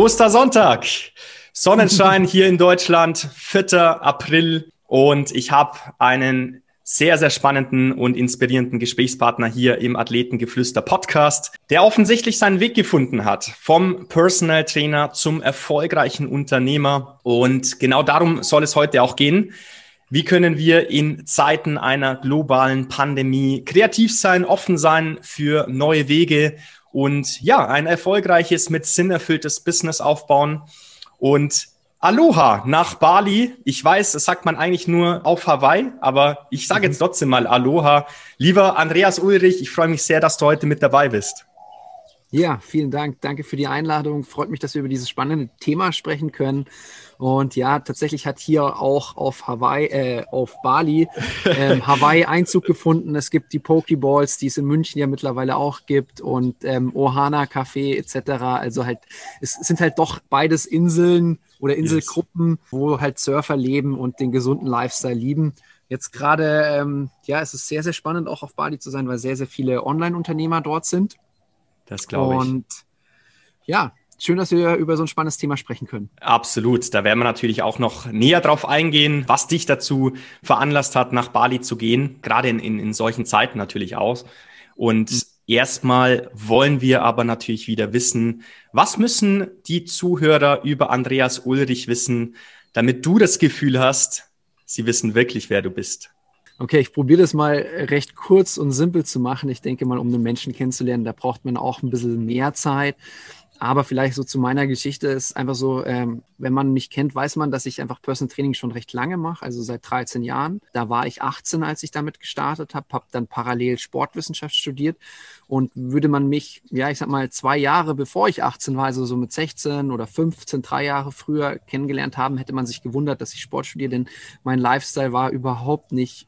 Ostersonntag. Sonnenschein hier in Deutschland, 4. April. Und ich habe einen sehr, sehr spannenden und inspirierenden Gesprächspartner hier im Athletengeflüster Podcast, der offensichtlich seinen Weg gefunden hat vom Personal Trainer zum erfolgreichen Unternehmer. Und genau darum soll es heute auch gehen. Wie können wir in Zeiten einer globalen Pandemie kreativ sein, offen sein für neue Wege und ja, ein erfolgreiches, mit Sinn erfülltes Business aufbauen. Und Aloha nach Bali. Ich weiß, das sagt man eigentlich nur auf Hawaii, aber ich sage jetzt mhm. trotzdem mal Aloha. Lieber Andreas Ulrich, ich freue mich sehr, dass du heute mit dabei bist. Ja, vielen Dank. Danke für die Einladung. Freut mich, dass wir über dieses spannende Thema sprechen können. Und ja, tatsächlich hat hier auch auf Hawaii, äh, auf Bali, ähm, Hawaii Einzug gefunden. Es gibt die Pokeballs, die es in München ja mittlerweile auch gibt und ähm, Ohana Café etc. Also halt, es sind halt doch beides Inseln oder Inselgruppen, yes. wo halt Surfer leben und den gesunden Lifestyle lieben. Jetzt gerade, ähm, ja, es ist sehr, sehr spannend, auch auf Bali zu sein, weil sehr, sehr viele Online-Unternehmer dort sind. Das glaube ich. Und ja, schön, dass wir über so ein spannendes Thema sprechen können. Absolut. Da werden wir natürlich auch noch näher drauf eingehen, was dich dazu veranlasst hat, nach Bali zu gehen, gerade in, in, in solchen Zeiten natürlich auch. Und mhm. erstmal wollen wir aber natürlich wieder wissen, was müssen die Zuhörer über Andreas Ulrich wissen, damit du das Gefühl hast, sie wissen wirklich, wer du bist. Okay, ich probiere das mal recht kurz und simpel zu machen. Ich denke mal, um einen Menschen kennenzulernen, da braucht man auch ein bisschen mehr Zeit. Aber vielleicht so zu meiner Geschichte ist einfach so, ähm, wenn man mich kennt, weiß man, dass ich einfach Personal Training schon recht lange mache, also seit 13 Jahren. Da war ich 18, als ich damit gestartet habe, habe dann parallel Sportwissenschaft studiert und würde man mich, ja, ich sag mal, zwei Jahre bevor ich 18 war, also so mit 16 oder 15, drei Jahre früher kennengelernt haben, hätte man sich gewundert, dass ich Sport studiere, denn mein Lifestyle war überhaupt nicht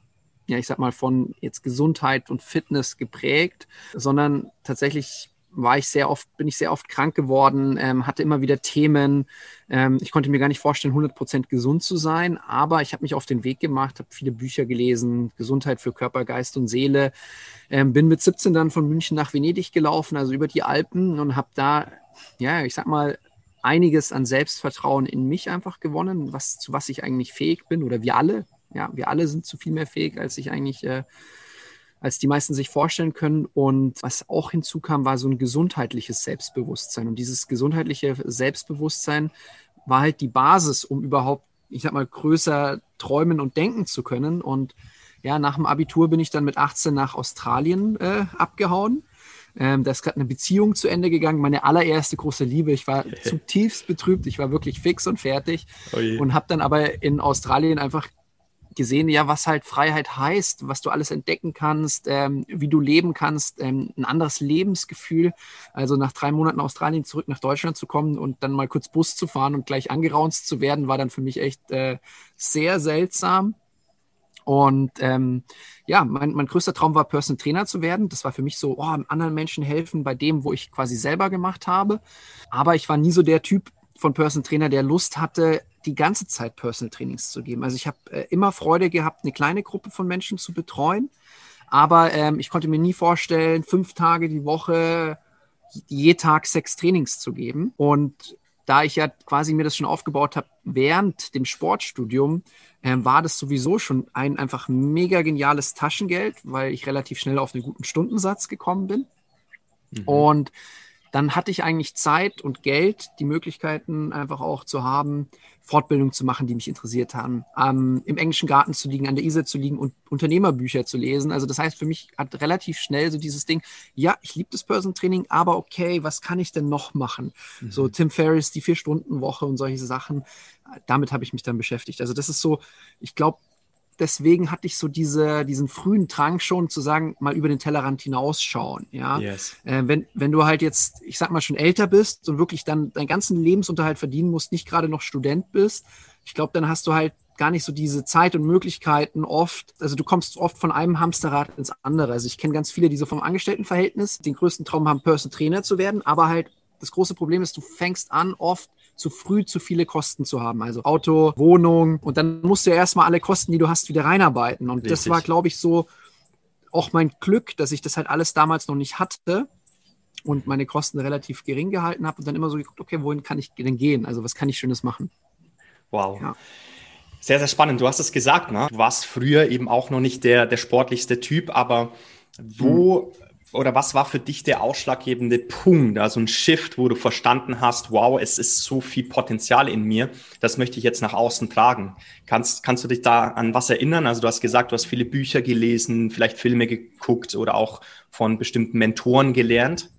ja, ich sag mal, von jetzt Gesundheit und Fitness geprägt, sondern tatsächlich war ich sehr oft, bin ich sehr oft krank geworden, ähm, hatte immer wieder Themen. Ähm, ich konnte mir gar nicht vorstellen, 100% gesund zu sein, aber ich habe mich auf den Weg gemacht, habe viele Bücher gelesen, Gesundheit für Körper, Geist und Seele. Ähm, bin mit 17 dann von München nach Venedig gelaufen, also über die Alpen und habe da, ja, ich sag mal, einiges an Selbstvertrauen in mich einfach gewonnen, was, zu was ich eigentlich fähig bin oder wir alle. Ja, wir alle sind zu viel mehr fähig, als ich eigentlich äh, als die meisten sich vorstellen können. Und was auch hinzukam, war so ein gesundheitliches Selbstbewusstsein. Und dieses gesundheitliche Selbstbewusstsein war halt die Basis, um überhaupt, ich sag mal, größer träumen und denken zu können. Und ja, nach dem Abitur bin ich dann mit 18 nach Australien äh, abgehauen. Ähm, da ist gerade eine Beziehung zu Ende gegangen, meine allererste große Liebe. Ich war zutiefst betrübt, ich war wirklich fix und fertig oh und habe dann aber in Australien einfach gesehen, ja, was halt Freiheit heißt, was du alles entdecken kannst, ähm, wie du leben kannst, ähm, ein anderes Lebensgefühl. Also nach drei Monaten Australien zurück nach Deutschland zu kommen und dann mal kurz Bus zu fahren und gleich angeraunzt zu werden, war dann für mich echt äh, sehr seltsam. Und ähm, ja, mein, mein größter Traum war, Personal Trainer zu werden. Das war für mich so, oh, anderen Menschen helfen bei dem, wo ich quasi selber gemacht habe. Aber ich war nie so der Typ von Personal Trainer, der Lust hatte, die ganze Zeit Personal Trainings zu geben. Also ich habe äh, immer Freude gehabt, eine kleine Gruppe von Menschen zu betreuen, aber ähm, ich konnte mir nie vorstellen, fünf Tage die Woche je Tag sechs Trainings zu geben. Und da ich ja quasi mir das schon aufgebaut habe während dem Sportstudium, äh, war das sowieso schon ein einfach mega geniales Taschengeld, weil ich relativ schnell auf einen guten Stundensatz gekommen bin. Mhm. Und dann hatte ich eigentlich Zeit und Geld, die Möglichkeiten einfach auch zu haben, Fortbildungen zu machen, die mich interessiert haben, ähm, im englischen Garten zu liegen, an der Isar zu liegen und Unternehmerbücher zu lesen. Also das heißt, für mich hat relativ schnell so dieses Ding, ja, ich liebe das Person Training, aber okay, was kann ich denn noch machen? Mhm. So Tim Ferriss, die Vier-Stunden-Woche und solche Sachen, damit habe ich mich dann beschäftigt. Also das ist so, ich glaube, deswegen hatte ich so diese, diesen frühen Drang schon zu sagen, mal über den Tellerrand hinausschauen. Ja? Yes. Äh, wenn, wenn du halt jetzt, ich sag mal, schon älter bist und wirklich dann deinen ganzen Lebensunterhalt verdienen musst, nicht gerade noch Student bist, ich glaube, dann hast du halt gar nicht so diese Zeit und Möglichkeiten oft, also du kommst oft von einem Hamsterrad ins andere. Also ich kenne ganz viele, die so vom Angestelltenverhältnis den größten Traum haben, Person Trainer zu werden, aber halt das große Problem ist, du fängst an oft zu früh zu viele Kosten zu haben. Also Auto, Wohnung und dann musst du ja erstmal alle Kosten, die du hast, wieder reinarbeiten. Und Richtig. das war, glaube ich, so auch mein Glück, dass ich das halt alles damals noch nicht hatte und meine Kosten relativ gering gehalten habe und dann immer so geguckt, okay, wohin kann ich denn gehen? Also was kann ich Schönes machen? Wow. Ja. Sehr, sehr spannend. Du hast es gesagt, ne? Du warst früher eben auch noch nicht der, der sportlichste Typ, aber wo hm oder was war für dich der ausschlaggebende Punkt, also ein Shift, wo du verstanden hast, wow, es ist so viel Potenzial in mir, das möchte ich jetzt nach außen tragen. Kannst, kannst du dich da an was erinnern? Also du hast gesagt, du hast viele Bücher gelesen, vielleicht Filme geguckt oder auch von bestimmten Mentoren gelernt.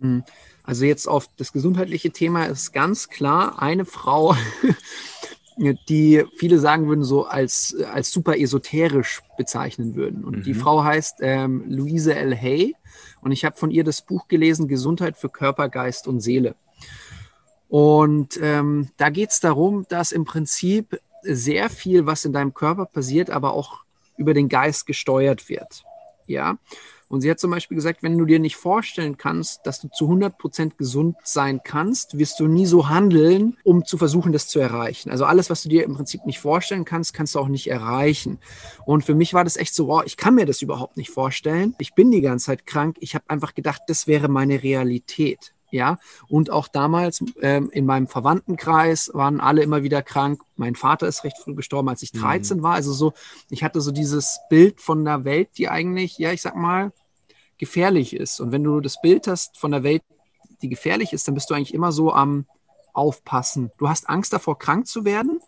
Hm. Also jetzt auf das gesundheitliche Thema ist ganz klar eine Frau, die viele sagen würden, so als, als super esoterisch bezeichnen würden. Und mhm. die Frau heißt ähm, Louise L. Hay und ich habe von ihr das Buch gelesen, Gesundheit für Körper, Geist und Seele. Und ähm, da geht es darum, dass im Prinzip sehr viel, was in deinem Körper passiert, aber auch über den Geist gesteuert wird. Ja. Und sie hat zum Beispiel gesagt, wenn du dir nicht vorstellen kannst, dass du zu 100 Prozent gesund sein kannst, wirst du nie so handeln, um zu versuchen, das zu erreichen. Also alles, was du dir im Prinzip nicht vorstellen kannst, kannst du auch nicht erreichen. Und für mich war das echt so, wow, ich kann mir das überhaupt nicht vorstellen. Ich bin die ganze Zeit krank. Ich habe einfach gedacht, das wäre meine Realität. Ja, und auch damals ähm, in meinem Verwandtenkreis waren alle immer wieder krank. Mein Vater ist recht früh gestorben, als ich 13 mhm. war. Also so, ich hatte so dieses Bild von der Welt, die eigentlich, ja, ich sag mal, gefährlich ist. Und wenn du das Bild hast von der Welt, die gefährlich ist, dann bist du eigentlich immer so am Aufpassen. Du hast Angst davor, krank zu werden,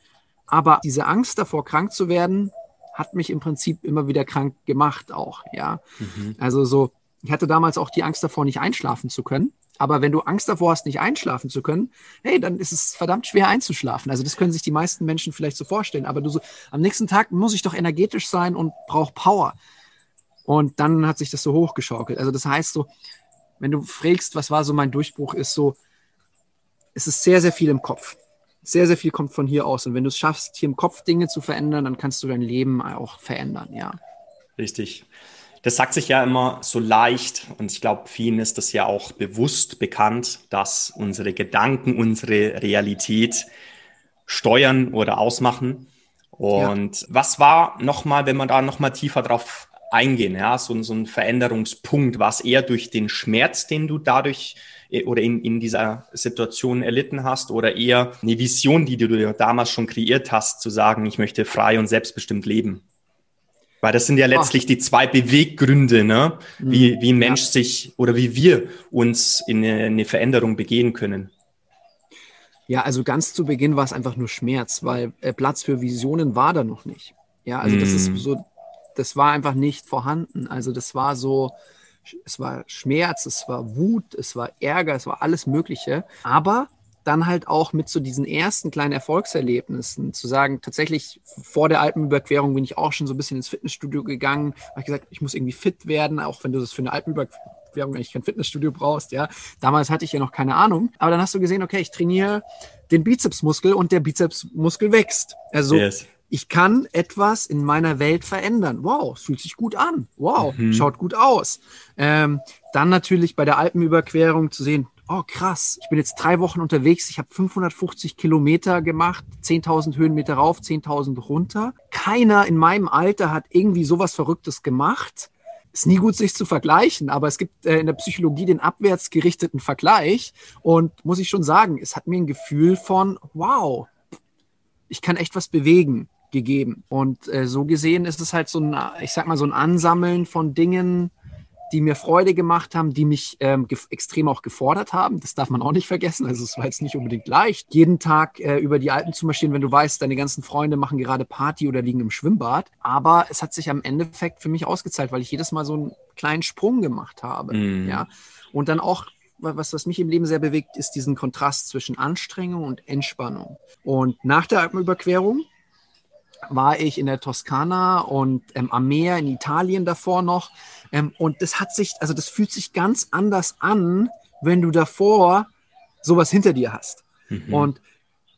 aber diese Angst davor, krank zu werden, hat mich im Prinzip immer wieder krank gemacht auch, ja. Mhm. Also so, ich hatte damals auch die Angst davor, nicht einschlafen zu können. Aber wenn du Angst davor hast, nicht einschlafen zu können, hey, dann ist es verdammt schwer einzuschlafen. Also das können sich die meisten Menschen vielleicht so vorstellen. Aber du so, am nächsten Tag muss ich doch energetisch sein und brauche Power. Und dann hat sich das so hochgeschaukelt. Also das heißt so, wenn du fragst, was war so mein Durchbruch, ist so, es ist sehr, sehr viel im Kopf. Sehr, sehr viel kommt von hier aus. Und wenn du es schaffst, hier im Kopf Dinge zu verändern, dann kannst du dein Leben auch verändern, ja. Richtig das sagt sich ja immer so leicht und ich glaube, vielen ist das ja auch bewusst bekannt, dass unsere Gedanken unsere Realität steuern oder ausmachen. Und ja. was war nochmal, wenn man da nochmal tiefer drauf eingehen, ja, so, so ein Veränderungspunkt, war es eher durch den Schmerz, den du dadurch äh, oder in, in dieser Situation erlitten hast oder eher eine Vision, die du dir damals schon kreiert hast, zu sagen, ich möchte frei und selbstbestimmt leben? Weil das sind ja letztlich Ach. die zwei Beweggründe, ne? wie, mhm. wie ein Mensch ja. sich oder wie wir uns in eine, eine Veränderung begehen können. Ja, also ganz zu Beginn war es einfach nur Schmerz, weil äh, Platz für Visionen war da noch nicht. Ja, also mm. das ist mhm. so, das war einfach nicht vorhanden. Also das war so, es war Schmerz, es war Wut, es war Ärger, es war alles Mögliche. Aber dann halt auch mit so diesen ersten kleinen Erfolgserlebnissen zu sagen, tatsächlich vor der Alpenüberquerung bin ich auch schon so ein bisschen ins Fitnessstudio gegangen, habe gesagt, ich muss irgendwie fit werden, auch wenn du das für eine Alpenüberquerung eigentlich kein Fitnessstudio brauchst, ja. Damals hatte ich ja noch keine Ahnung, aber dann hast du gesehen, okay, ich trainiere den Bizepsmuskel und der Bizepsmuskel wächst. Also yes. ich kann etwas in meiner Welt verändern. Wow, fühlt sich gut an. Wow, mhm. schaut gut aus. Ähm, dann natürlich bei der Alpenüberquerung zu sehen, oh krass, ich bin jetzt drei Wochen unterwegs, ich habe 550 Kilometer gemacht, 10.000 Höhenmeter rauf, 10.000 runter. Keiner in meinem Alter hat irgendwie sowas Verrücktes gemacht. Ist nie gut, sich zu vergleichen, aber es gibt äh, in der Psychologie den abwärtsgerichteten Vergleich und muss ich schon sagen, es hat mir ein Gefühl von, wow, ich kann echt was bewegen gegeben. Und äh, so gesehen ist es halt so ein, ich sag mal, so ein Ansammeln von Dingen, die mir Freude gemacht haben, die mich ähm, extrem auch gefordert haben. Das darf man auch nicht vergessen. Also es war jetzt nicht unbedingt leicht, jeden Tag äh, über die Alpen zu marschieren, wenn du weißt, deine ganzen Freunde machen gerade Party oder liegen im Schwimmbad. Aber es hat sich am Endeffekt für mich ausgezahlt, weil ich jedes Mal so einen kleinen Sprung gemacht habe. Mhm. Ja. Und dann auch was, was mich im Leben sehr bewegt, ist diesen Kontrast zwischen Anstrengung und Entspannung. Und nach der Alpenüberquerung war ich in der Toskana und ähm, am Meer in Italien davor noch. Ähm, und das hat sich, also das fühlt sich ganz anders an, wenn du davor sowas hinter dir hast. Mhm. Und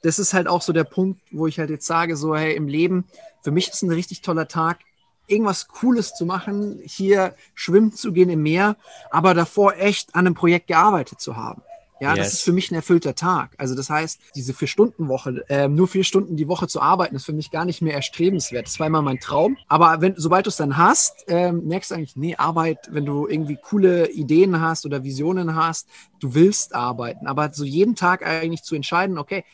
das ist halt auch so der Punkt, wo ich halt jetzt sage, so, hey, im Leben, für mich ist ein richtig toller Tag, irgendwas Cooles zu machen, hier schwimmen zu gehen im Meer, aber davor echt an einem Projekt gearbeitet zu haben. Ja, yes. das ist für mich ein erfüllter Tag. Also das heißt, diese Vier-Stunden-Woche, äh, nur vier Stunden die Woche zu arbeiten, ist für mich gar nicht mehr erstrebenswert. Das war immer mein Traum. Aber wenn, sobald du es dann hast, äh, merkst du eigentlich, nee, Arbeit, wenn du irgendwie coole Ideen hast oder Visionen hast, du willst arbeiten. Aber so jeden Tag eigentlich zu entscheiden, okay,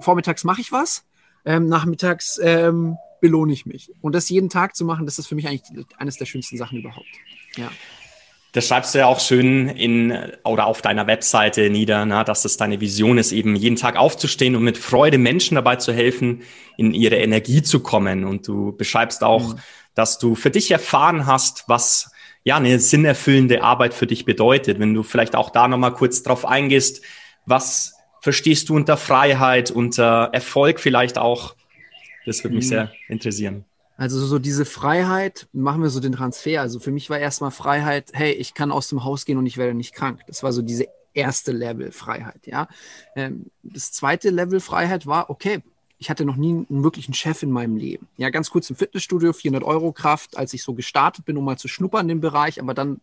vormittags mache ich was, ähm, nachmittags ähm, belohne ich mich. Und das jeden Tag zu machen, das ist für mich eigentlich eines der schönsten Sachen überhaupt. Ja. Das schreibst du ja auch schön in oder auf deiner Webseite nieder, na, dass es deine Vision ist, eben jeden Tag aufzustehen und mit Freude Menschen dabei zu helfen, in ihre Energie zu kommen. Und du beschreibst auch, mhm. dass du für dich erfahren hast, was ja eine sinnerfüllende Arbeit für dich bedeutet. Wenn du vielleicht auch da nochmal kurz drauf eingehst, was verstehst du unter Freiheit, unter Erfolg vielleicht auch? Das würde mich mhm. sehr interessieren. Also so diese Freiheit, machen wir so den Transfer. Also für mich war erstmal Freiheit, hey, ich kann aus dem Haus gehen und ich werde nicht krank. Das war so diese erste Level Freiheit, ja. Ähm, das zweite Level Freiheit war, okay, ich hatte noch nie einen wirklichen Chef in meinem Leben. Ja, ganz kurz im Fitnessstudio, 400 Euro Kraft, als ich so gestartet bin, um mal zu schnuppern dem Bereich, aber dann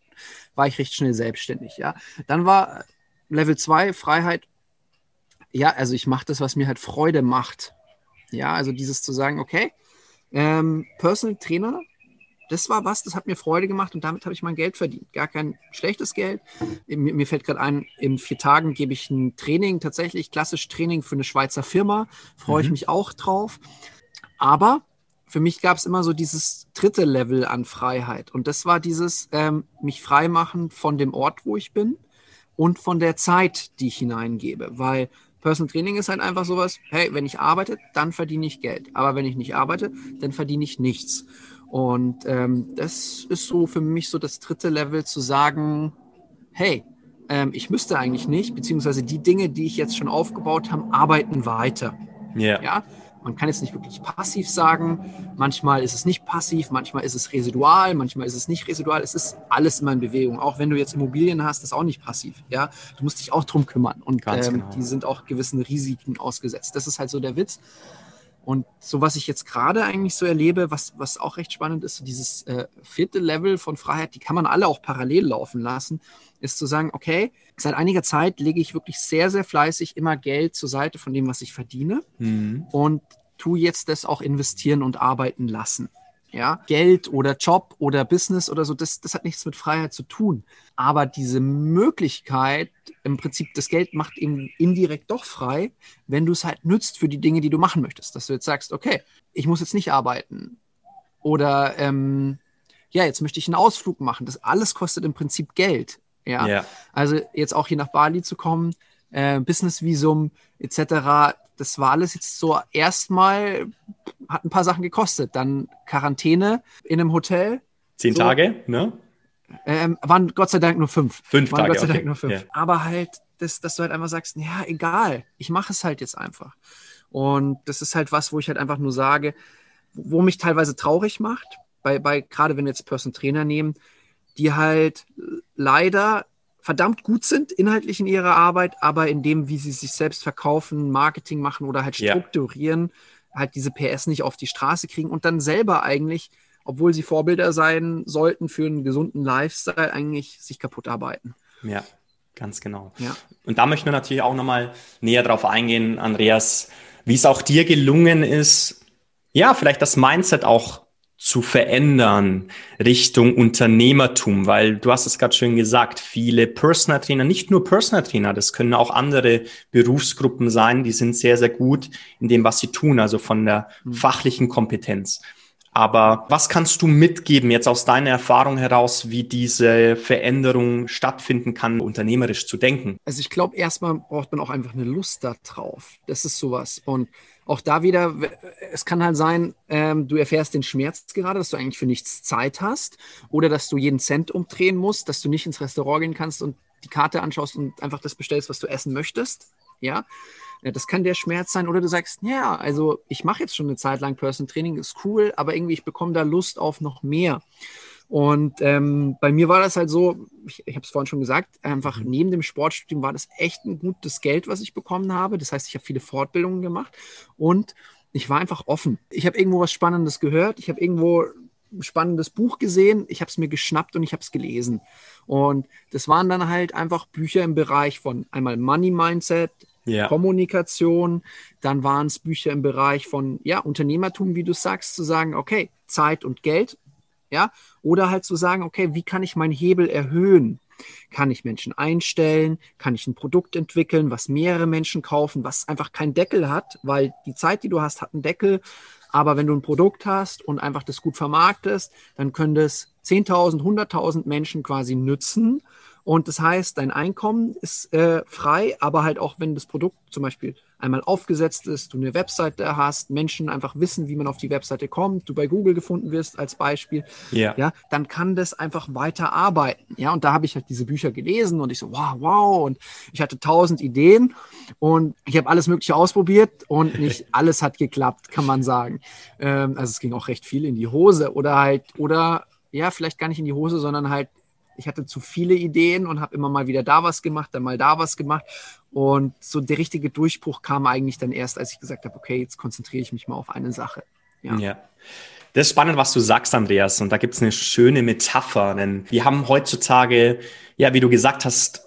war ich recht schnell selbstständig, ja. Dann war Level 2 Freiheit, ja, also ich mache das, was mir halt Freude macht. Ja, also dieses zu sagen, okay, ähm, Personal Trainer, das war was, das hat mir Freude gemacht und damit habe ich mein Geld verdient. Gar kein schlechtes Geld. Mir, mir fällt gerade ein, in vier Tagen gebe ich ein Training, tatsächlich klassisch Training für eine Schweizer Firma. Freue mhm. ich mich auch drauf. Aber für mich gab es immer so dieses dritte Level an Freiheit. Und das war dieses ähm, mich frei machen von dem Ort, wo ich bin und von der Zeit, die ich hineingebe. Weil Personal Training ist halt einfach sowas, hey, wenn ich arbeite, dann verdiene ich Geld. Aber wenn ich nicht arbeite, dann verdiene ich nichts. Und ähm, das ist so für mich so das dritte Level zu sagen, hey, ähm, ich müsste eigentlich nicht, beziehungsweise die Dinge, die ich jetzt schon aufgebaut habe, arbeiten weiter. Yeah. Ja. Man kann jetzt nicht wirklich passiv sagen. Manchmal ist es nicht passiv, manchmal ist es residual, manchmal ist es nicht residual. Es ist alles immer in Bewegung. Auch wenn du jetzt Immobilien hast, ist auch nicht passiv. Ja, du musst dich auch drum kümmern und ähm, genau. die sind auch gewissen Risiken ausgesetzt. Das ist halt so der Witz. Und so was ich jetzt gerade eigentlich so erlebe, was, was auch recht spannend ist, so dieses äh, vierte Level von Freiheit, die kann man alle auch parallel laufen lassen, ist zu sagen, okay, seit einiger Zeit lege ich wirklich sehr, sehr fleißig immer Geld zur Seite von dem, was ich verdiene mhm. und tu jetzt das auch investieren und arbeiten lassen. Ja, Geld oder Job oder Business oder so, das, das hat nichts mit Freiheit zu tun. Aber diese Möglichkeit, im Prinzip, das Geld macht eben indirekt doch frei, wenn du es halt nützt für die Dinge, die du machen möchtest. Dass du jetzt sagst, okay, ich muss jetzt nicht arbeiten. Oder ähm, ja, jetzt möchte ich einen Ausflug machen. Das alles kostet im Prinzip Geld. Ja. ja. Also jetzt auch hier nach Bali zu kommen, äh, Business-Visum etc., das war alles jetzt so erstmal, hat ein paar Sachen gekostet. Dann Quarantäne in einem Hotel. Zehn so. Tage, ne? Ähm, waren Gott sei Dank nur fünf. Fünf waren Tage. Gott sei Dank nur fünf. Ja. Aber halt, das, dass du halt einfach sagst, ja, egal, ich mache es halt jetzt einfach. Und das ist halt was, wo ich halt einfach nur sage, wo mich teilweise traurig macht, bei, bei gerade wenn wir jetzt Person Trainer nehmen, die halt leider verdammt gut sind inhaltlich in ihrer Arbeit, aber in dem, wie sie sich selbst verkaufen, Marketing machen oder halt strukturieren, ja. halt diese PS nicht auf die Straße kriegen und dann selber eigentlich, obwohl sie Vorbilder sein sollten für einen gesunden Lifestyle, eigentlich sich kaputt arbeiten. Ja, ganz genau. Ja. Und da möchten wir natürlich auch nochmal näher drauf eingehen, Andreas, wie es auch dir gelungen ist, ja, vielleicht das Mindset auch zu verändern Richtung Unternehmertum, weil du hast es gerade schön gesagt, viele Personal Trainer, nicht nur Personal Trainer, das können auch andere Berufsgruppen sein, die sind sehr, sehr gut in dem, was sie tun, also von der mhm. fachlichen Kompetenz. Aber was kannst du mitgeben jetzt aus deiner Erfahrung heraus, wie diese Veränderung stattfinden kann, unternehmerisch zu denken? Also ich glaube, erstmal braucht man auch einfach eine Lust darauf. Das ist sowas. Und auch da wieder, es kann halt sein, ähm, du erfährst den Schmerz gerade, dass du eigentlich für nichts Zeit hast oder dass du jeden Cent umdrehen musst, dass du nicht ins Restaurant gehen kannst und die Karte anschaust und einfach das bestellst, was du essen möchtest. Ja, das kann der Schmerz sein. Oder du sagst, ja, also ich mache jetzt schon eine Zeit lang Person Training, ist cool, aber irgendwie ich bekomme da Lust auf noch mehr. Und ähm, bei mir war das halt so, ich, ich habe es vorhin schon gesagt, einfach mhm. neben dem Sportstudium war das echt ein gutes Geld, was ich bekommen habe. Das heißt, ich habe viele Fortbildungen gemacht und ich war einfach offen. Ich habe irgendwo was Spannendes gehört, ich habe irgendwo ein spannendes Buch gesehen, ich habe es mir geschnappt und ich habe es gelesen. Und das waren dann halt einfach Bücher im Bereich von einmal Money Mindset, ja. Kommunikation, dann waren es Bücher im Bereich von ja, Unternehmertum, wie du sagst, zu sagen, okay, Zeit und Geld, ja, oder halt zu sagen, okay, wie kann ich meinen Hebel erhöhen? Kann ich Menschen einstellen? Kann ich ein Produkt entwickeln, was mehrere Menschen kaufen, was einfach keinen Deckel hat, weil die Zeit, die du hast, hat einen Deckel. Aber wenn du ein Produkt hast und einfach das gut vermarktest, dann können das 10.000, 100.000 Menschen quasi nützen und das heißt, dein Einkommen ist äh, frei, aber halt auch, wenn das Produkt zum Beispiel einmal aufgesetzt ist, du eine Webseite hast, Menschen einfach wissen, wie man auf die Webseite kommt, du bei Google gefunden wirst als Beispiel, yeah. ja, dann kann das einfach weiter arbeiten. Ja, und da habe ich halt diese Bücher gelesen und ich so, wow, wow, und ich hatte tausend Ideen und ich habe alles Mögliche ausprobiert und nicht alles hat geklappt, kann man sagen. Ähm, also es ging auch recht viel in die Hose oder halt, oder ja, vielleicht gar nicht in die Hose, sondern halt ich hatte zu viele Ideen und habe immer mal wieder da was gemacht, dann mal da was gemacht. Und so der richtige Durchbruch kam eigentlich dann erst, als ich gesagt habe, okay, jetzt konzentriere ich mich mal auf eine Sache. Ja. ja. Das ist spannend, was du sagst, Andreas. Und da gibt es eine schöne Metapher, denn wir haben heutzutage, ja, wie du gesagt hast,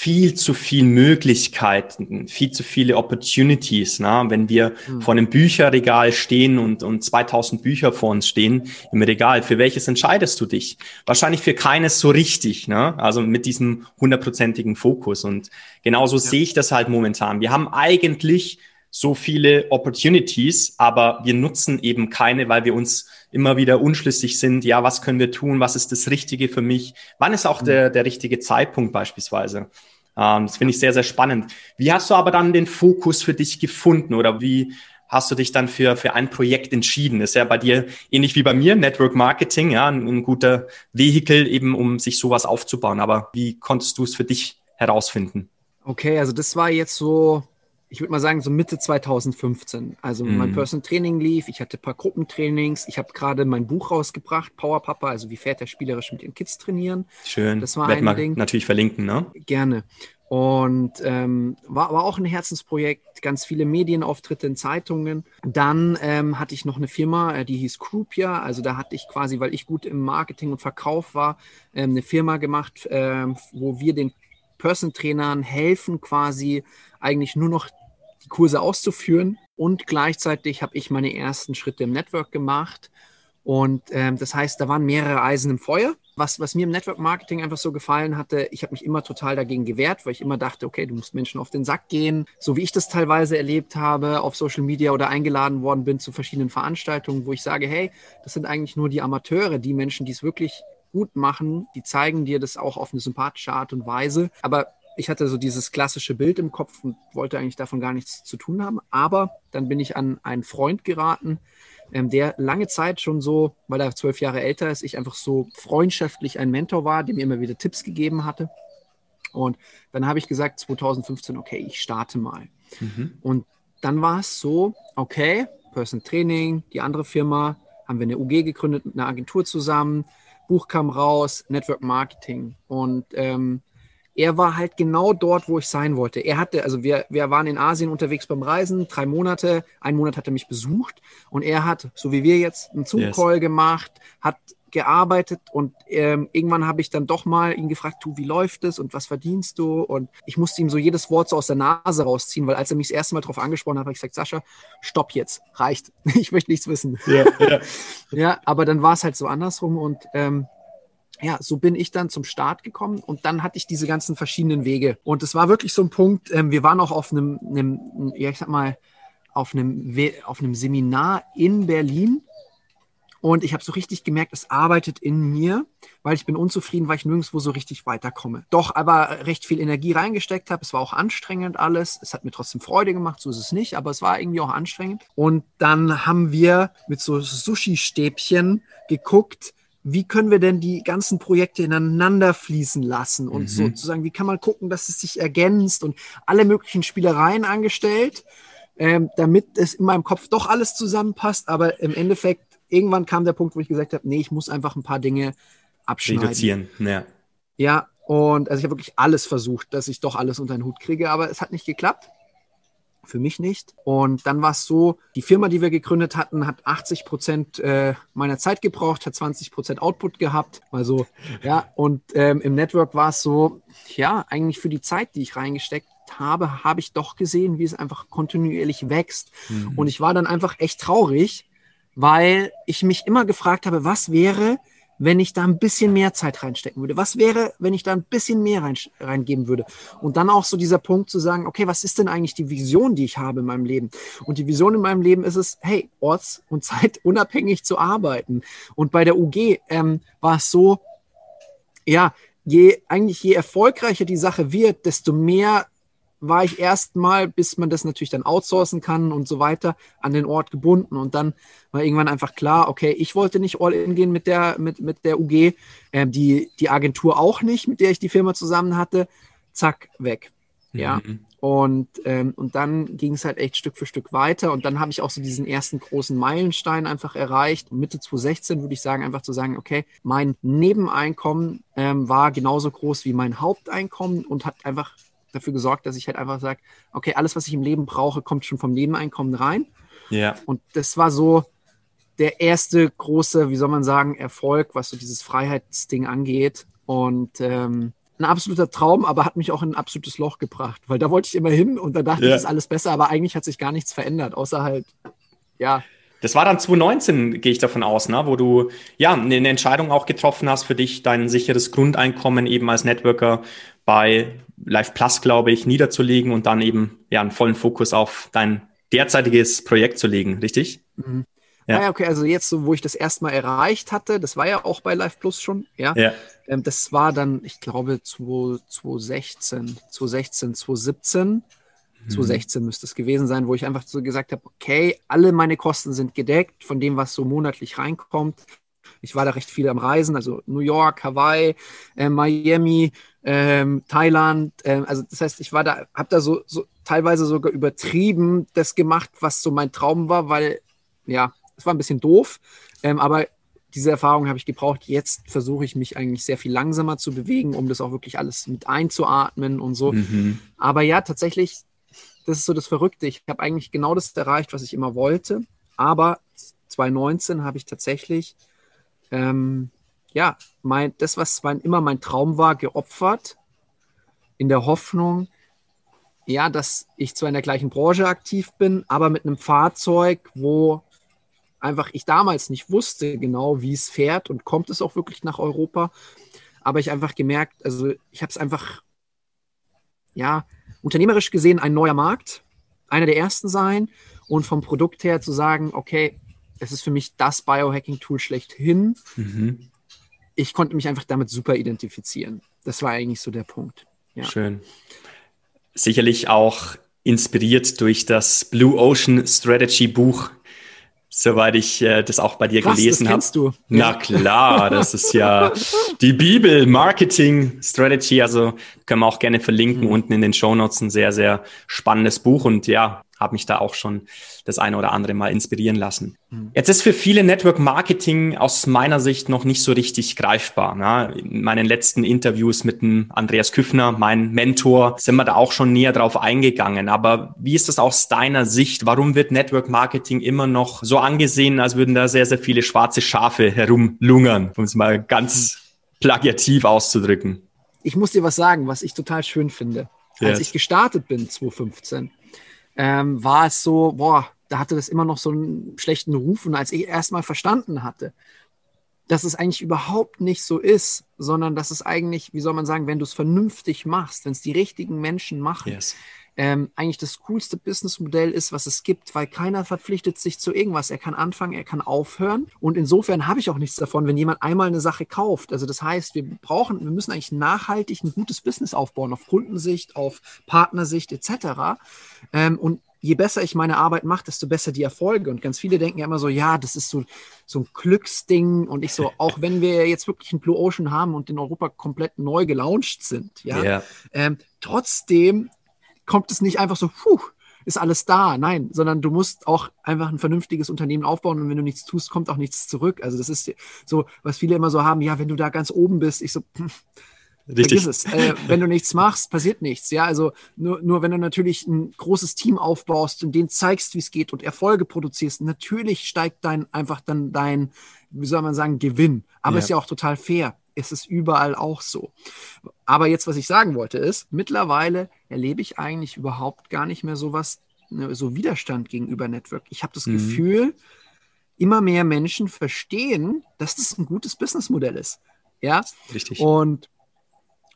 viel zu viel Möglichkeiten, viel zu viele Opportunities. Ne? Wenn wir mhm. vor einem Bücherregal stehen und, und 2000 Bücher vor uns stehen im Regal, für welches entscheidest du dich? Wahrscheinlich für keines so richtig, ne? also mit diesem hundertprozentigen Fokus. Und genauso ja. sehe ich das halt momentan. Wir haben eigentlich so viele Opportunities, aber wir nutzen eben keine, weil wir uns immer wieder unschlüssig sind. Ja, was können wir tun? Was ist das Richtige für mich? Wann ist auch der, der richtige Zeitpunkt beispielsweise? Ähm, das finde ich sehr, sehr spannend. Wie hast du aber dann den Fokus für dich gefunden oder wie hast du dich dann für, für ein Projekt entschieden? Das ist ja bei dir ähnlich wie bei mir, Network Marketing, ja, ein, ein guter Vehikel eben, um sich sowas aufzubauen. Aber wie konntest du es für dich herausfinden? Okay, also das war jetzt so ich würde mal sagen, so Mitte 2015. Also mm. mein Personal Training lief, ich hatte ein paar Gruppentrainings, ich habe gerade mein Buch rausgebracht, Power Papa, also wie fährt er spielerisch mit den Kids trainieren. Schön. Das war Werd ein Ding. natürlich verlinken, ne? Gerne. Und ähm, war, war auch ein Herzensprojekt, ganz viele Medienauftritte in Zeitungen. Dann ähm, hatte ich noch eine Firma, äh, die hieß Groupia. Also da hatte ich quasi, weil ich gut im Marketing und Verkauf war, ähm, eine Firma gemacht, ähm, wo wir den Person-Trainern helfen, quasi eigentlich nur noch die Kurse auszuführen. Und gleichzeitig habe ich meine ersten Schritte im Network gemacht. Und ähm, das heißt, da waren mehrere Eisen im Feuer. Was, was mir im Network Marketing einfach so gefallen hatte, ich habe mich immer total dagegen gewehrt, weil ich immer dachte, okay, du musst Menschen auf den Sack gehen. So wie ich das teilweise erlebt habe auf Social Media oder eingeladen worden bin zu verschiedenen Veranstaltungen, wo ich sage, hey, das sind eigentlich nur die Amateure, die Menschen, die es wirklich gut machen, die zeigen dir das auch auf eine sympathische Art und Weise. Aber ich hatte so dieses klassische Bild im Kopf und wollte eigentlich davon gar nichts zu tun haben. Aber dann bin ich an einen Freund geraten, ähm, der lange Zeit schon so, weil er zwölf Jahre älter ist, ich einfach so freundschaftlich ein Mentor war, der mir immer wieder Tipps gegeben hatte. Und dann habe ich gesagt, 2015, okay, ich starte mal. Mhm. Und dann war es so, okay, Person Training, die andere Firma, haben wir eine UG gegründet mit einer Agentur zusammen, Buch kam raus, Network Marketing. Und ähm, er war halt genau dort, wo ich sein wollte. Er hatte, also wir, wir waren in Asien unterwegs beim Reisen, drei Monate, einen Monat hat er mich besucht und er hat, so wie wir jetzt, einen Zoom-Call yes. gemacht, hat gearbeitet und ähm, irgendwann habe ich dann doch mal ihn gefragt, du, wie läuft es und was verdienst du? Und ich musste ihm so jedes Wort so aus der Nase rausziehen, weil als er mich das erste Mal darauf angesprochen hat, habe ich gesagt, Sascha, stopp jetzt, reicht, ich möchte nichts wissen. Ja, ja. ja aber dann war es halt so andersrum und ähm, ja, so bin ich dann zum Start gekommen und dann hatte ich diese ganzen verschiedenen Wege. Und es war wirklich so ein Punkt, ähm, wir waren auch auf einem, einem, ja, ich sag mal, auf einem, auf einem Seminar in Berlin Und ich habe so richtig gemerkt, es arbeitet in mir, weil ich bin unzufrieden, weil ich nirgendwo so richtig weiterkomme. Doch aber recht viel Energie reingesteckt habe. Es war auch anstrengend alles. Es hat mir trotzdem Freude gemacht, so ist es nicht, aber es war irgendwie auch anstrengend. Und dann haben wir mit so Sushi-Stäbchen geguckt, wie können wir denn die ganzen Projekte ineinander fließen lassen und mhm. sozusagen, wie kann man gucken, dass es sich ergänzt und alle möglichen Spielereien angestellt, ähm, damit es in meinem Kopf doch alles zusammenpasst. Aber im Endeffekt, irgendwann kam der Punkt, wo ich gesagt habe, nee, ich muss einfach ein paar Dinge abschneiden. Reduzieren, ja. Ja, und also ich habe wirklich alles versucht, dass ich doch alles unter den Hut kriege, aber es hat nicht geklappt für mich nicht. Und dann war es so, die Firma, die wir gegründet hatten, hat 80 Prozent äh, meiner Zeit gebraucht, hat 20 Prozent Output gehabt. Also, ja, und ähm, im Network war es so, ja, eigentlich für die Zeit, die ich reingesteckt habe, habe ich doch gesehen, wie es einfach kontinuierlich wächst. Mhm. Und ich war dann einfach echt traurig, weil ich mich immer gefragt habe, was wäre, wenn ich da ein bisschen mehr Zeit reinstecken würde? Was wäre, wenn ich da ein bisschen mehr rein, reingeben würde? Und dann auch so dieser Punkt zu sagen, okay, was ist denn eigentlich die Vision, die ich habe in meinem Leben? Und die Vision in meinem Leben ist es, hey, orts- und zeitunabhängig zu arbeiten. Und bei der UG ähm, war es so, ja, je, eigentlich je erfolgreicher die Sache wird, desto mehr war ich erstmal, bis man das natürlich dann outsourcen kann und so weiter, an den Ort gebunden. Und dann war irgendwann einfach klar, okay, ich wollte nicht all in gehen mit der, mit, mit der UG, äh, die, die Agentur auch nicht, mit der ich die Firma zusammen hatte. Zack, weg. Ja. Mhm. Und, ähm, und dann ging es halt echt Stück für Stück weiter. Und dann habe ich auch so diesen ersten großen Meilenstein einfach erreicht. Mitte 2016 würde ich sagen, einfach zu sagen, okay, mein Nebeneinkommen ähm, war genauso groß wie mein Haupteinkommen und hat einfach dafür gesorgt, dass ich halt einfach sage, okay, alles, was ich im Leben brauche, kommt schon vom Nebeneinkommen rein. Ja. Und das war so der erste große, wie soll man sagen, Erfolg, was so dieses Freiheitsding angeht. Und ähm, ein absoluter Traum, aber hat mich auch in ein absolutes Loch gebracht, weil da wollte ich immer hin und da dachte ja. ich, ist alles besser, aber eigentlich hat sich gar nichts verändert, außer halt, ja, das war dann 2019, gehe ich davon aus, ne? wo du ja eine Entscheidung auch getroffen hast für dich, dein sicheres Grundeinkommen eben als Networker bei Live Plus, glaube ich, niederzulegen und dann eben ja einen vollen Fokus auf dein derzeitiges Projekt zu legen, richtig? Mhm. Ja. Ah, okay, also jetzt, so, wo ich das erstmal erreicht hatte, das war ja auch bei Live Plus schon, ja. ja. Ähm, das war dann, ich glaube, 2016, 2016, 2017 2016 müsste es gewesen sein, wo ich einfach so gesagt habe, okay, alle meine Kosten sind gedeckt von dem, was so monatlich reinkommt. Ich war da recht viel am Reisen, also New York, Hawaii, äh, Miami, ähm, Thailand. Äh, also das heißt, ich war da, habe da so, so teilweise sogar übertrieben das gemacht, was so mein Traum war, weil ja, es war ein bisschen doof, ähm, aber diese Erfahrung habe ich gebraucht. Jetzt versuche ich mich eigentlich sehr viel langsamer zu bewegen, um das auch wirklich alles mit einzuatmen und so. Mhm. Aber ja, tatsächlich das ist so das Verrückte. Ich habe eigentlich genau das erreicht, was ich immer wollte. Aber 2019 habe ich tatsächlich, ähm, ja, mein, das, was mein, immer mein Traum war, geopfert. In der Hoffnung, ja, dass ich zwar in der gleichen Branche aktiv bin, aber mit einem Fahrzeug, wo einfach ich damals nicht wusste genau, wie es fährt und kommt es auch wirklich nach Europa. Aber ich einfach gemerkt, also ich habe es einfach, ja, unternehmerisch gesehen ein neuer Markt, einer der ersten sein und vom Produkt her zu sagen, okay, es ist für mich das Biohacking-Tool schlechthin. Mhm. Ich konnte mich einfach damit super identifizieren. Das war eigentlich so der Punkt. Ja. Schön. Sicherlich auch inspiriert durch das Blue Ocean Strategy Buch soweit ich äh, das auch bei dir Krass, gelesen habe. du. Na klar, das ist ja die Bibel Marketing Strategy. Also können wir auch gerne verlinken mhm. unten in den Show Notes. Ein sehr, sehr spannendes Buch und ja, habe mich da auch schon das eine oder andere mal inspirieren lassen. Mhm. Jetzt ist für viele Network Marketing aus meiner Sicht noch nicht so richtig greifbar. Ne? In meinen letzten Interviews mit dem Andreas Küffner, mein Mentor, sind wir da auch schon näher drauf eingegangen. Aber wie ist das aus deiner Sicht? Warum wird Network Marketing immer noch so angesehen, als würden da sehr, sehr viele schwarze Schafe herumlungern, um es mal ganz plagiativ auszudrücken? Ich muss dir was sagen, was ich total schön finde. Als yes. ich gestartet bin, 2015, ähm, war es so, boah, da hatte das immer noch so einen schlechten Ruf. Und als ich erstmal verstanden hatte, dass es eigentlich überhaupt nicht so ist, sondern dass es eigentlich, wie soll man sagen, wenn du es vernünftig machst, wenn es die richtigen Menschen machen, yes. Ähm, eigentlich das coolste Businessmodell ist, was es gibt, weil keiner verpflichtet sich zu irgendwas. Er kann anfangen, er kann aufhören. Und insofern habe ich auch nichts davon, wenn jemand einmal eine Sache kauft. Also das heißt, wir brauchen, wir müssen eigentlich nachhaltig ein gutes Business aufbauen, auf Kundensicht, auf Partnersicht etc. Ähm, und je besser ich meine Arbeit mache, desto besser die Erfolge. Und ganz viele denken ja immer so, ja, das ist so, so ein Glücksding. Und ich so, auch wenn wir jetzt wirklich einen Blue Ocean haben und in Europa komplett neu gelauncht sind, ja, yeah. ähm, trotzdem kommt es nicht einfach so, puh, ist alles da. Nein, sondern du musst auch einfach ein vernünftiges Unternehmen aufbauen und wenn du nichts tust, kommt auch nichts zurück. Also das ist so, was viele immer so haben, ja, wenn du da ganz oben bist, ich so, hm, Richtig. Vergiss es. Äh, wenn du nichts machst, passiert nichts. Ja, also nur, nur wenn du natürlich ein großes Team aufbaust und denen zeigst, wie es geht und Erfolge produzierst, natürlich steigt dein einfach dann dein, wie soll man sagen, Gewinn. Aber ja. ist ja auch total fair. Es ist überall auch so. Aber jetzt, was ich sagen wollte, ist, mittlerweile erlebe ich eigentlich überhaupt gar nicht mehr so was, ne, so Widerstand gegenüber Network. Ich habe das mhm. Gefühl, immer mehr Menschen verstehen, dass das ein gutes Businessmodell ist. Ja, richtig. Und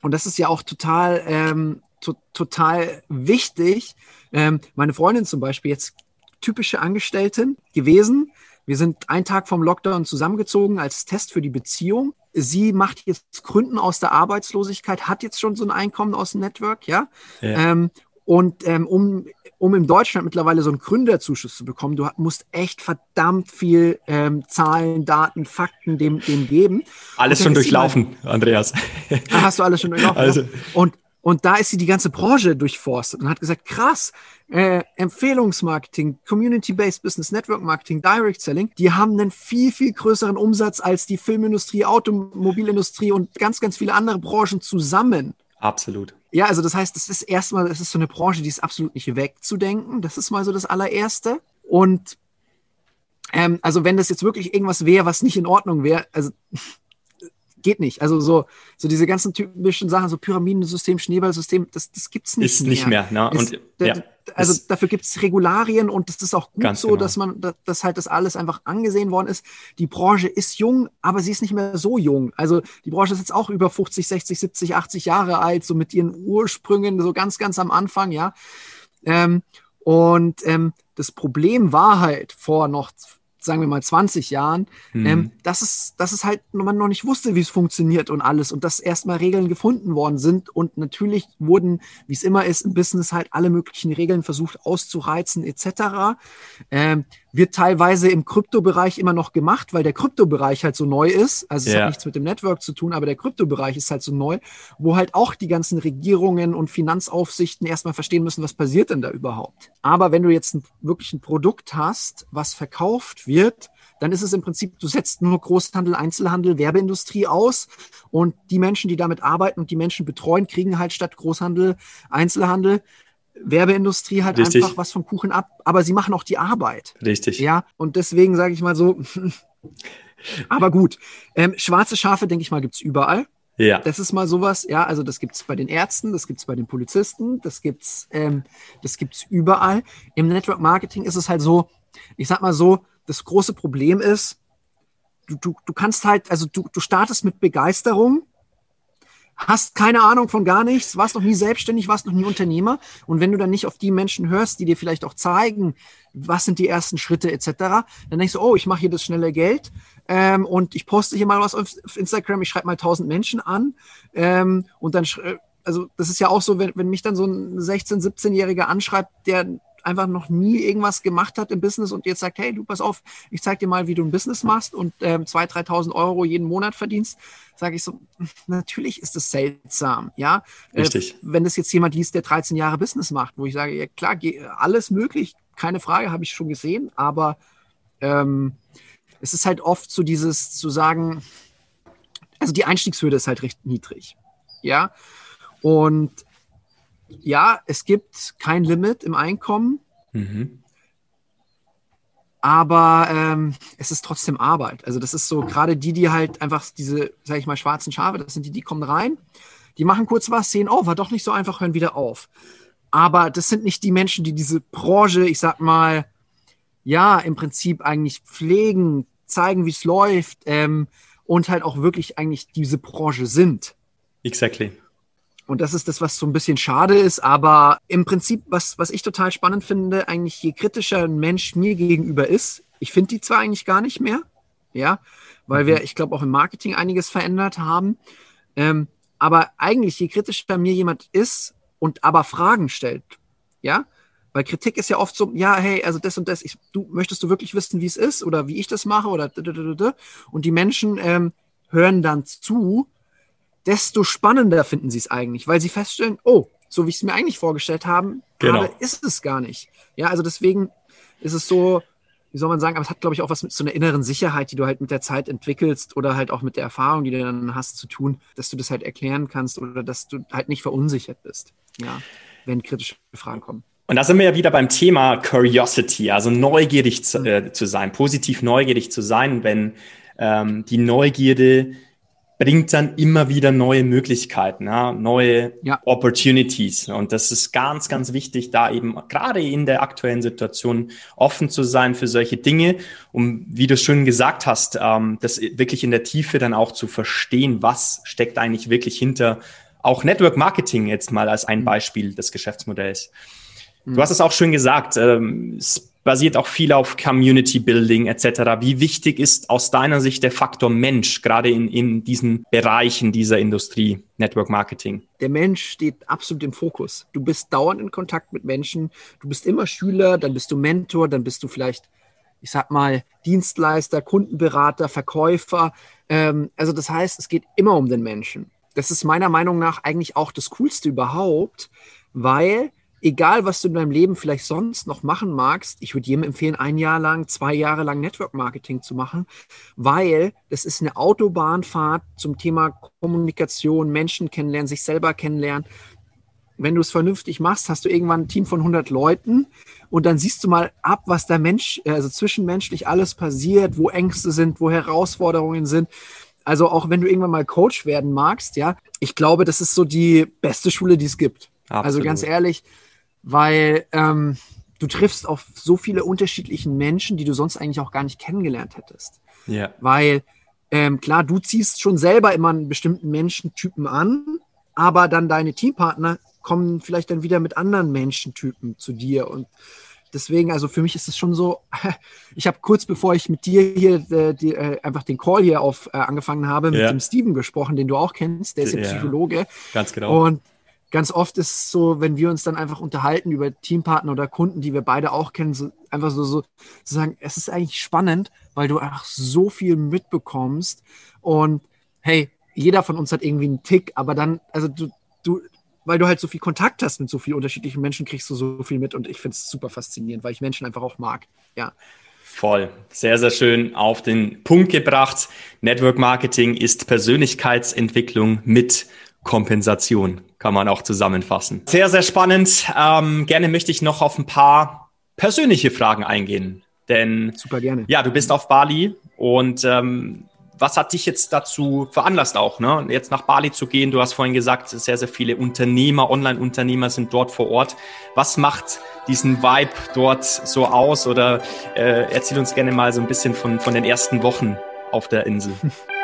und das ist ja auch total, ähm, to total wichtig. Ähm, meine Freundin zum Beispiel, jetzt typische Angestellten gewesen. Wir sind einen Tag vom Lockdown zusammengezogen als Test für die Beziehung. Sie macht jetzt Gründen aus der Arbeitslosigkeit, hat jetzt schon so ein Einkommen aus dem Network, ja. ja. Ähm, und ähm, um, um in Deutschland mittlerweile so einen Gründerzuschuss zu bekommen, du musst echt verdammt viel ähm, Zahlen, Daten, Fakten dem, dem geben. Alles schon durchlaufen, mal, Andreas. Da hast du alles schon durchlaufen. Also. Und, und da ist sie die ganze Branche durchforstet und hat gesagt, krass, äh, Empfehlungsmarketing, Community-Based Business, Network Marketing, Direct Selling, die haben einen viel, viel größeren Umsatz als die Filmindustrie, Automobilindustrie und ganz, ganz viele andere Branchen zusammen. Absolut. Ja, also das heißt, das ist erstmal, das ist so eine Branche, die ist absolut nicht wegzudenken. Das ist mal so das allererste. Und ähm, also wenn das jetzt wirklich irgendwas wäre, was nicht in Ordnung wäre, also geht nicht. Also so, so diese ganzen typischen Sachen, so Pyramidensystem, Schneeballsystem, das, das es nicht ist mehr. Ist nicht mehr, ne? Und, ja, also dafür gibt es Regularien und das ist auch gut so, genau. dass man, dass halt das alles einfach angesehen worden ist. Die Branche ist jung, aber sie ist nicht mehr so jung. Also die Branche ist jetzt auch über 50, 60, 70, 80 Jahre alt, so mit ihren Ursprüngen, so ganz, ganz am Anfang, ja. Ähm, und ähm, das Problem war halt vor noch sagen wir mal 20 Jahren, mhm. ähm, dass, es, dass es halt man noch nicht wusste, wie es funktioniert und alles und dass erstmal Regeln gefunden worden sind und natürlich wurden, wie es immer ist im Business, halt alle möglichen Regeln versucht auszureizen etc. Ähm, wird teilweise im Kryptobereich immer noch gemacht, weil der Kryptobereich halt so neu ist. Also es ja. hat nichts mit dem Network zu tun, aber der Kryptobereich ist halt so neu, wo halt auch die ganzen Regierungen und Finanzaufsichten erstmal verstehen müssen, was passiert denn da überhaupt. Aber wenn du jetzt ein, wirklich ein Produkt hast, was verkauft wird, dann ist es im Prinzip, du setzt nur Großhandel, Einzelhandel, Werbeindustrie aus und die Menschen, die damit arbeiten und die Menschen betreuen, kriegen halt statt Großhandel, Einzelhandel Werbeindustrie halt Richtig. einfach was vom Kuchen ab, aber sie machen auch die Arbeit. Richtig. Ja, und deswegen sage ich mal so, aber gut. Ähm, schwarze Schafe, denke ich mal, gibt es überall. Ja. Das ist mal sowas, ja, also das gibt es bei den Ärzten, das gibt es bei den Polizisten, das gibt's, ähm, das gibt's überall. Im Network Marketing ist es halt so, ich sag mal so, das große Problem ist, du, du, du kannst halt, also du, du startest mit Begeisterung hast keine Ahnung von gar nichts, warst noch nie selbstständig, warst noch nie Unternehmer. Und wenn du dann nicht auf die Menschen hörst, die dir vielleicht auch zeigen, was sind die ersten Schritte etc., dann denkst du, oh, ich mache hier das schnelle Geld ähm, und ich poste hier mal was auf Instagram, ich schreibe mal tausend Menschen an ähm, und dann, also das ist ja auch so, wenn, wenn mich dann so ein 16-, 17-Jähriger anschreibt, der einfach noch nie irgendwas gemacht hat im Business und jetzt sagt, hey, du pass auf, ich zeig dir mal, wie du ein Business machst und ähm, 2.000, 3.000 Euro jeden Monat verdienst, sage ich so, natürlich ist das seltsam, ja. Äh, Richtig. Äh, wenn das jetzt jemand liest, der 13 Jahre Business macht, wo ich sage, ja klar, alles möglich, keine Frage, habe ich schon gesehen, aber ähm, es ist halt oft so dieses zu sagen, also die Einstiegshürde ist halt recht niedrig, ja. Und ja, es gibt kein Limit im Einkommen, mhm. aber ähm, es ist trotzdem Arbeit. Also das ist so, gerade die, die halt einfach diese, sag ich mal, schwarzen Schafe, das sind die, die kommen rein, die machen kurz was, sehen, oh, war doch nicht so einfach, hören wieder auf. Aber das sind nicht die Menschen, die diese Branche, ich sag mal, ja, im Prinzip eigentlich pflegen, zeigen, wie es läuft ähm, und halt auch wirklich eigentlich diese Branche sind. Exactly. Und das ist das, was so ein bisschen schade ist. Aber im Prinzip, was, was ich total spannend finde, eigentlich je kritischer ein Mensch mir gegenüber ist, ich finde die zwar eigentlich gar nicht mehr, ja, weil wir, mhm. ich glaube, auch im Marketing einiges verändert haben. Ähm, aber eigentlich, je kritischer mir jemand ist und aber Fragen stellt, ja, weil Kritik ist ja oft so, ja, hey, also das und das, ich, du möchtest du wirklich wissen, wie es ist oder wie ich das mache oder und die Menschen ähm, hören dann zu, desto spannender finden sie es eigentlich, weil sie feststellen, oh, so wie ich es mir eigentlich vorgestellt haben, genau. ist es gar nicht. Ja, also deswegen ist es so, wie soll man sagen, aber es hat, glaube ich, auch was mit so einer inneren Sicherheit, die du halt mit der Zeit entwickelst oder halt auch mit der Erfahrung, die du dann hast, zu tun, dass du das halt erklären kannst oder dass du halt nicht verunsichert bist, ja, wenn kritische Fragen kommen. Und da sind wir ja wieder beim Thema Curiosity, also neugierig zu, äh, zu sein, positiv neugierig zu sein, wenn ähm, die Neugierde bringt dann immer wieder neue Möglichkeiten, ja, neue ja. Opportunities. Und das ist ganz, ganz wichtig, da eben gerade in der aktuellen Situation offen zu sein für solche Dinge, um, wie du schon gesagt hast, ähm, das wirklich in der Tiefe dann auch zu verstehen, was steckt eigentlich wirklich hinter auch Network Marketing jetzt mal als ein mhm. Beispiel des Geschäftsmodells. Du hast es auch schön gesagt, ähm, basiert auch viel auf Community Building etc. Wie wichtig ist aus deiner Sicht der Faktor Mensch, gerade in, in diesen Bereichen dieser Industrie, Network Marketing? Der Mensch steht absolut im Fokus. Du bist dauernd in Kontakt mit Menschen, du bist immer Schüler, dann bist du Mentor, dann bist du vielleicht, ich sag mal, Dienstleister, Kundenberater, Verkäufer. Ähm, also das heißt, es geht immer um den Menschen. Das ist meiner Meinung nach eigentlich auch das Coolste überhaupt, weil egal was du in deinem Leben vielleicht sonst noch machen magst, ich würde jedem empfehlen, ein Jahr lang, zwei Jahre lang Network Marketing zu machen, weil das ist eine Autobahnfahrt zum Thema Kommunikation, Menschen kennenlernen, sich selber kennenlernen. Wenn du es vernünftig machst, hast du irgendwann ein Team von 100 Leuten und dann siehst du mal ab, was da Mensch, also zwischenmenschlich alles passiert, wo Ängste sind, wo Herausforderungen sind. Also auch wenn du irgendwann mal Coach werden magst, ja, ich glaube, das ist so die beste Schule, die es gibt. Absolut. Also ganz ehrlich, weil ähm, du triffst auf so viele unterschiedliche Menschen, die du sonst eigentlich auch gar nicht kennengelernt hättest. Ja. Weil ähm, klar, du ziehst schon selber immer einen bestimmten Menschentypen an, aber dann deine Teampartner kommen vielleicht dann wieder mit anderen Menschentypen zu dir und deswegen, also für mich ist es schon so, ich habe kurz bevor ich mit dir hier äh, die, äh, einfach den Call hier auf äh, angefangen habe, mit ja. dem Steven gesprochen, den du auch kennst, der ist ja, ja Psychologe. Ganz genau. Und ganz oft ist es so, wenn wir uns dann einfach unterhalten über Teampartner oder Kunden, die wir beide auch kennen, so, einfach so, so zu sagen, es ist eigentlich spannend, weil du einfach so viel mitbekommst und hey, jeder von uns hat irgendwie einen Tick, aber dann, also du, du, weil du halt so viel Kontakt hast mit so vielen unterschiedlichen Menschen, kriegst du so viel mit und ich finde es super faszinierend, weil ich Menschen einfach auch mag. Ja. Voll. Sehr, sehr schön auf den Punkt gebracht. Network Marketing ist Persönlichkeitsentwicklung mit Kompensation, kann man auch zusammenfassen. Sehr, sehr spannend. Ähm, gerne möchte ich noch auf ein paar persönliche Fragen eingehen. Denn Super gerne. Ja, du bist auf Bali und ähm, was hat dich jetzt dazu veranlasst auch, ne? jetzt nach Bali zu gehen? Du hast vorhin gesagt, sehr, sehr viele Unternehmer, Online-Unternehmer sind dort vor Ort. Was macht diesen Vibe dort so aus? Oder äh, erzähl uns gerne mal so ein bisschen von, von den ersten Wochen auf der Insel.